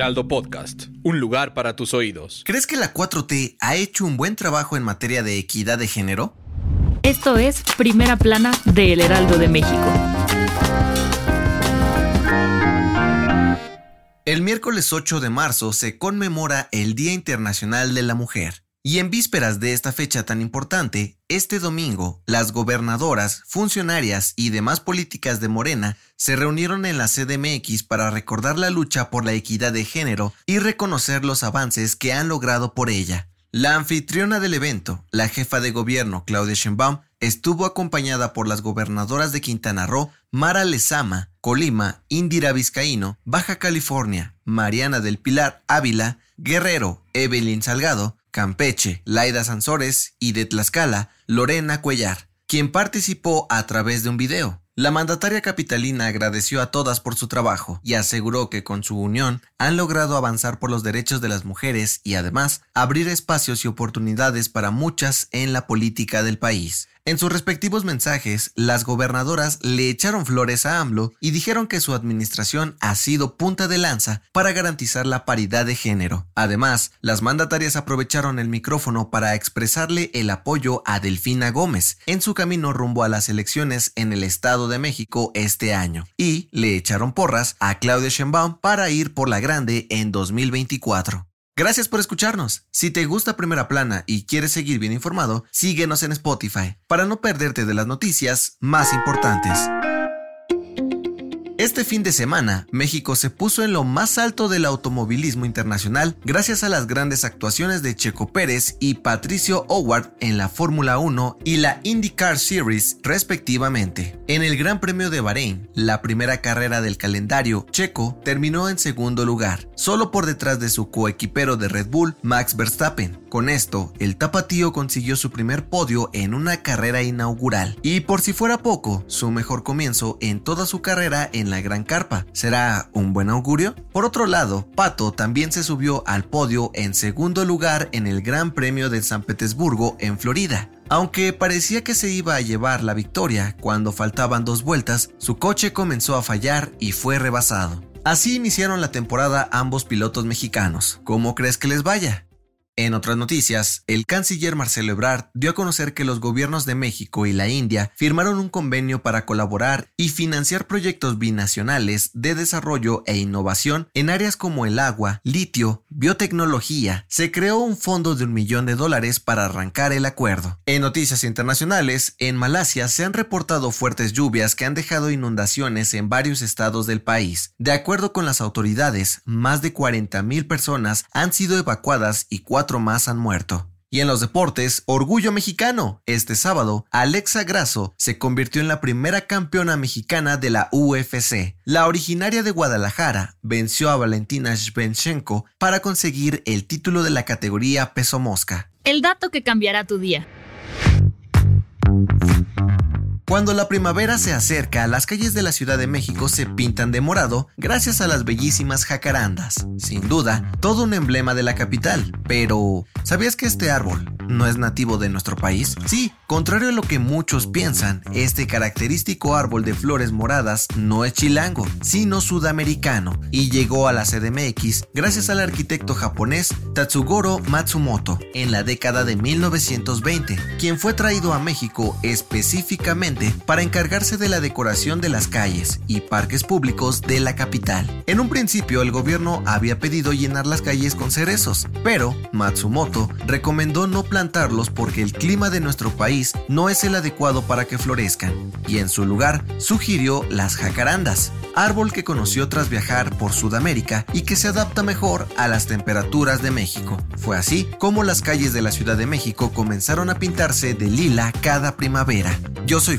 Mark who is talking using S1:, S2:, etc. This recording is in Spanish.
S1: Heraldo Podcast, un lugar para tus oídos.
S2: ¿Crees que la 4T ha hecho un buen trabajo en materia de equidad de género?
S3: Esto es Primera Plana de El Heraldo de México.
S2: El miércoles 8 de marzo se conmemora el Día Internacional de la Mujer. Y en vísperas de esta fecha tan importante, este domingo, las gobernadoras, funcionarias y demás políticas de Morena se reunieron en la CDMX para recordar la lucha por la equidad de género y reconocer los avances que han logrado por ella. La anfitriona del evento, la jefa de gobierno Claudia Sheinbaum, estuvo acompañada por las gobernadoras de Quintana Roo, Mara Lezama, Colima, Indira Vizcaíno, Baja California, Mariana del Pilar Ávila, Guerrero, Evelyn Salgado, Campeche, Laida Sansores y de Tlaxcala, Lorena Cuellar, quien participó a través de un video. La mandataria capitalina agradeció a todas por su trabajo y aseguró que con su unión han logrado avanzar por los derechos de las mujeres y además abrir espacios y oportunidades para muchas en la política del país. En sus respectivos mensajes, las gobernadoras le echaron flores a AMLO y dijeron que su administración ha sido punta de lanza para garantizar la paridad de género. Además, las mandatarias aprovecharon el micrófono para expresarle el apoyo a Delfina Gómez en su camino rumbo a las elecciones en el Estado de México este año y le echaron porras a Claudia Sheinbaum para ir por la grande en 2024. Gracias por escucharnos. Si te gusta Primera Plana y quieres seguir bien informado, síguenos en Spotify para no perderte de las noticias más importantes. Este fin de semana, México se puso en lo más alto del automovilismo internacional gracias a las grandes actuaciones de Checo Pérez y Patricio Howard en la Fórmula 1 y la IndyCar Series respectivamente. En el Gran Premio de Bahrein, la primera carrera del calendario, Checo terminó en segundo lugar, solo por detrás de su coequipero de Red Bull, Max Verstappen. Con esto, el tapatío consiguió su primer podio en una carrera inaugural y por si fuera poco, su mejor comienzo en toda su carrera en la Gran Carpa. ¿Será un buen augurio? Por otro lado, Pato también se subió al podio en segundo lugar en el Gran Premio de San Petersburgo en Florida. Aunque parecía que se iba a llevar la victoria cuando faltaban dos vueltas, su coche comenzó a fallar y fue rebasado. Así iniciaron la temporada ambos pilotos mexicanos. ¿Cómo crees que les vaya? En otras noticias, el canciller Marcelo Ebrard dio a conocer que los gobiernos de México y la India firmaron un convenio para colaborar y financiar proyectos binacionales de desarrollo e innovación en áreas como el agua, litio, biotecnología. Se creó un fondo de un millón de dólares para arrancar el acuerdo. En noticias internacionales, en Malasia se han reportado fuertes lluvias que han dejado inundaciones en varios estados del país. De acuerdo con las autoridades, más de 40.000 personas han sido evacuadas y cuatro más han muerto. Y en los deportes, orgullo mexicano. Este sábado, Alexa Grasso se convirtió en la primera campeona mexicana de la UFC. La originaria de Guadalajara venció a Valentina Shevchenko para conseguir el título de la categoría peso mosca.
S3: El dato que cambiará tu día.
S2: Cuando la primavera se acerca, las calles de la Ciudad de México se pintan de morado gracias a las bellísimas jacarandas. Sin duda, todo un emblema de la capital. Pero, ¿sabías que este árbol no es nativo de nuestro país? Sí, contrario a lo que muchos piensan, este característico árbol de flores moradas no es chilango, sino sudamericano, y llegó a la CDMX gracias al arquitecto japonés Tatsugoro Matsumoto en la década de 1920, quien fue traído a México específicamente para encargarse de la decoración de las calles y parques públicos de la capital. En un principio el gobierno había pedido llenar las calles con cerezos, pero Matsumoto recomendó no plantarlos porque el clima de nuestro país no es el adecuado para que florezcan, y en su lugar sugirió las jacarandas, árbol que conoció tras viajar por Sudamérica y que se adapta mejor a las temperaturas de México. Fue así como las calles de la Ciudad de México comenzaron a pintarse de lila cada primavera. Yo soy